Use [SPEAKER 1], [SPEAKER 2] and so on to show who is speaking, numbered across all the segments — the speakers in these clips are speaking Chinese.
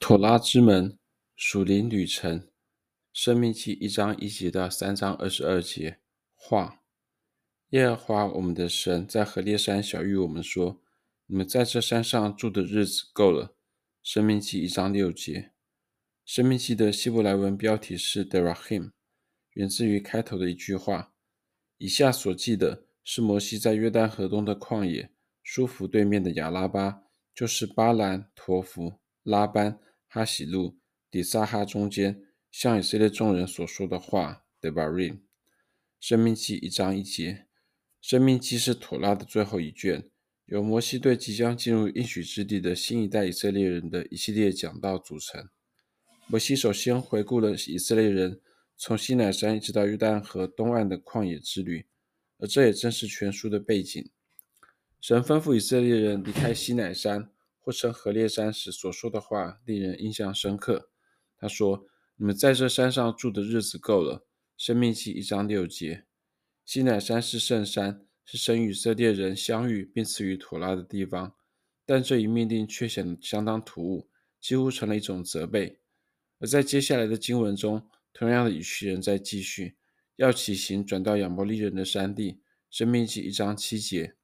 [SPEAKER 1] 妥拉之门，属灵旅程，生命记一章一节到三章二十二节。话，耶和华我们的神在何烈山晓諭我们说：“你们在这山上住的日子够了。”生命记一章六节。生命记的希伯来文标题是 d e r a h i m 源自于开头的一句话。以下所记的是摩西在约旦河东的旷野，舒弗对面的亚拉巴，就是巴兰、陀弗、拉班。哈喜路、底撒哈中间，向以色列众人所说的话。Devarim，申命记一章一节。生命记是妥拉的最后一卷，由摩西对即将进入应许之地的新一代以色列人的一系列讲道组成。摩西首先回顾了以色列人从西乃山一直到约旦河东岸的旷野之旅，而这也正是全书的背景。神吩咐以色列人离开西乃山。或称何烈山时所说的话令人印象深刻。他说：“你们在这山上住的日子够了。”生命记一章六节。西乃山是圣山，是神与色列人相遇并赐予妥拉的地方，但这一命令却显得相当突兀，几乎成了一种责备。而在接下来的经文中，同样的语气仍在继续，要起行转到亚摩利人的山地。生命记一章七节。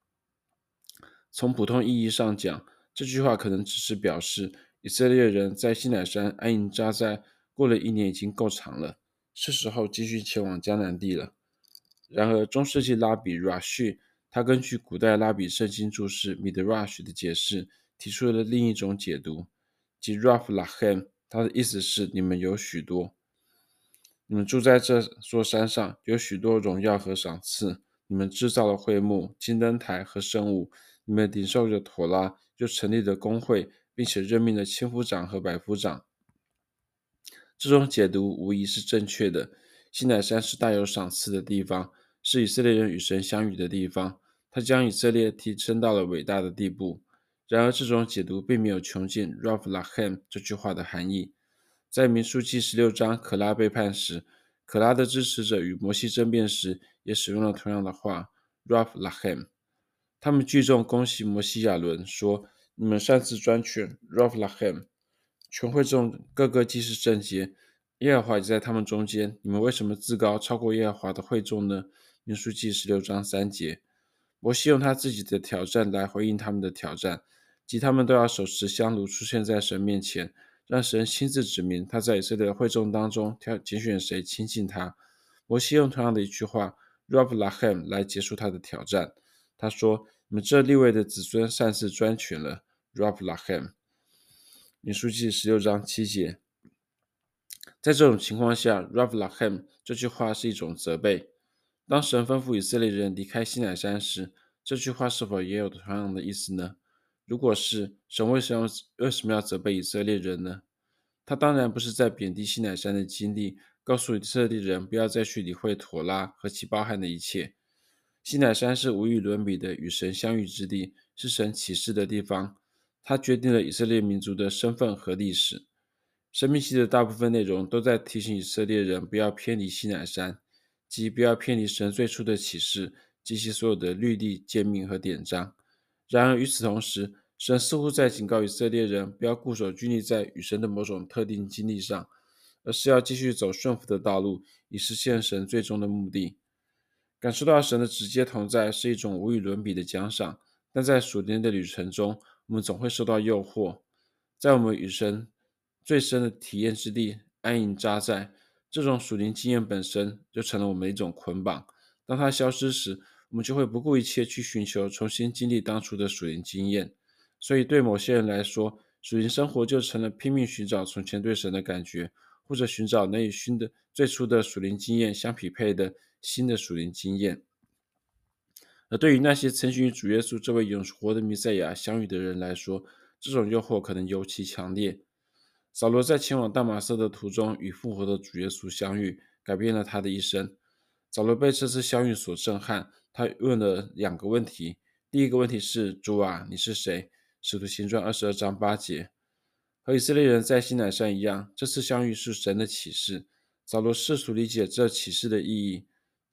[SPEAKER 1] 从普通意义上讲，这句话可能只是表示以色列人在西乃山安营扎寨过了一年已经够长了，是时候继续前往迦南地了。然而，中世纪拉比 Rashi 他根据古代拉比圣经注释 Midrash 的解释，提出了另一种解读，即 Raf Lahem，他的意思是你们有许多，你们住在这座山上，有许多荣耀和赏赐，你们制造了会幕、金灯台和圣物，你们领受着妥拉。就成立了工会，并且任命了千夫长和百夫长。这种解读无疑是正确的。西乃山是大有赏赐的地方，是以色列人与神相遇的地方。它将以色列提升到了伟大的地步。然而，这种解读并没有穷尽 “Rav Lachem” 这句话的含义。在民数记十六章可拉背叛时，可拉的支持者与摩西争辩时，也使用了同样的话 “Rav Lachem”。他们聚众恭喜摩西亚伦，说：“你们擅自专权，Rav Lachem。全会众个个既是圣洁，耶和华也在他们中间。你们为什么自高超过耶和华的会众呢？”民数记十六章三节。摩西用他自己的挑战来回应他们的挑战，即他们都要手持香炉出现在神面前，让神亲自指明他在以色列会众当中挑拣选谁亲近他。摩西用同样的一句话 “Rav Lachem” 来结束他的挑战。他说。那么这六位的子孙擅自专权了，Rav Lachem。民数记十六章七节。在这种情况下，Rav Lachem 这句话是一种责备。当神吩咐以色列人离开西乃山时，这句话是否也有同样的意思呢？如果是，神为什么为什么要责备以色列人呢？他当然不是在贬低西乃山的经历，告诉以色列人不要再去理会妥拉和其包含的一切。西乃山是无与伦比的与神相遇之地，是神启示的地方。它决定了以色列民族的身份和历史。申命记的大部分内容都在提醒以色列人不要偏离西乃山，即不要偏离神最初的启示及其所有的律例、诫命和典章。然而与此同时，神似乎在警告以色列人不要固守拘泥在与神的某种特定经历上，而是要继续走顺服的道路，以实现神最终的目的。感受到神的直接同在是一种无与伦比的奖赏，但在属灵的旅程中，我们总会受到诱惑。在我们与神最深的体验之地安营扎寨，这种属灵经验本身就成了我们一种捆绑。当它消失时，我们就会不顾一切去寻求重新经历当初的属灵经验。所以，对某些人来说，属灵生活就成了拼命寻找从前对神的感觉，或者寻找能与新的最初的属灵经验相匹配的。新的属灵经验，而对于那些曾经与主耶稣这位永活的弥赛亚相遇的人来说，这种诱惑可能尤其强烈。扫罗在前往大马色的途中与复活的主耶稣相遇，改变了他的一生。扫罗被这次相遇所震撼，他问了两个问题：第一个问题是“主啊，你是谁？”使徒行传二十二章八节。和以色列人在西乃山一样，这次相遇是神的启示。扫罗试图理解这启示的意义。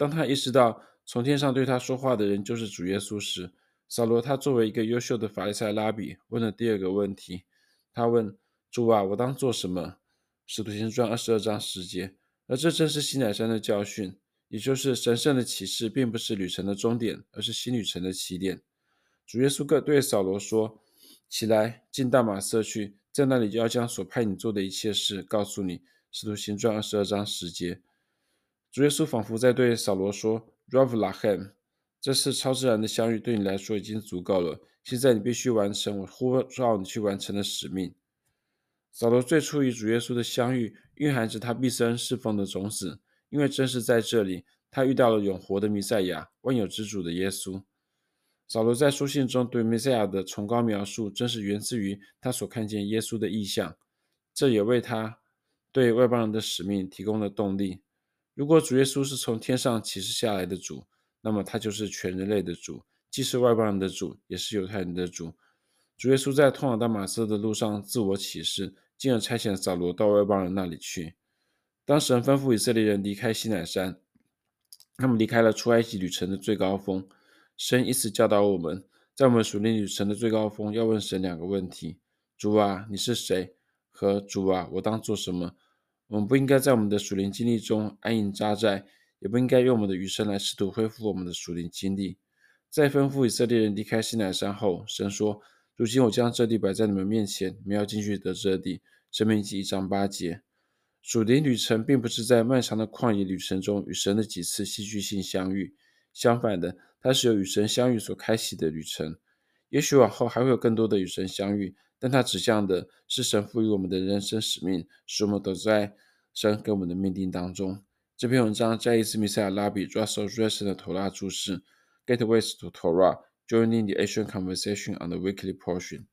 [SPEAKER 1] 当他意识到从天上对他说话的人就是主耶稣时，扫罗他作为一个优秀的法利赛拉比问了第二个问题。他问：“主啊，我当做什么？使徒行传二十二章十节。而这正是西乃山的教训，也就是神圣的启示，并不是旅程的终点，而是新旅程的起点。主耶稣各对扫罗说：“起来，进大马色去，在那里就要将所派你做的一切事告诉你。”使徒行传二十二章十节。主耶稣仿佛在对扫罗说：“Ravlahem，这次超自然的相遇对你来说已经足够了。现在你必须完成我呼召你去完成的使命。”扫罗最初与主耶稣的相遇，蕴含着他毕生侍奉的种子，因为正是在这里，他遇到了永活的弥赛亚、万有之主的耶稣。扫罗在书信中对弥赛亚的崇高描述，正是源自于他所看见耶稣的异象，这也为他对外邦人的使命提供了动力。如果主耶稣是从天上启示下来的主，那么他就是全人类的主，既是外邦人的主，也是犹太人的主。主耶稣在通往大马色的路上自我启示，进而差遣扫罗到外邦人那里去。当神吩咐以色列人离开西乃山，他们离开了出埃及旅程的最高峰。神以此教导我们，在我们属灵旅程的最高峰，要问神两个问题：主啊，你是谁？和主啊，我当做什么？我们不应该在我们的属灵经历中安营扎寨，也不应该用我们的余生来试图恢复我们的属灵经历。在吩咐以色列人离开西乃山后，神说。如今我将这地摆在你们面前，你们要进去得这地。申命记一章八节。属灵旅程并不是在漫长的旷野旅程中与神的几次戏剧性相遇，相反的，它是由与神相遇所开启的旅程。也许往后还会有更多的与神相遇，但它指向的是神赋予我们的人生使命，使我们都在神给我们的命定当中。这篇文章再一次弥赛亚拉比 Russell Russell 的投拉注释：“Get ways to Torah。Joining the Asian conversation on the weekly portion.